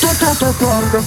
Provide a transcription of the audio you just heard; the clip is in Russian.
Та-та-та-та-та,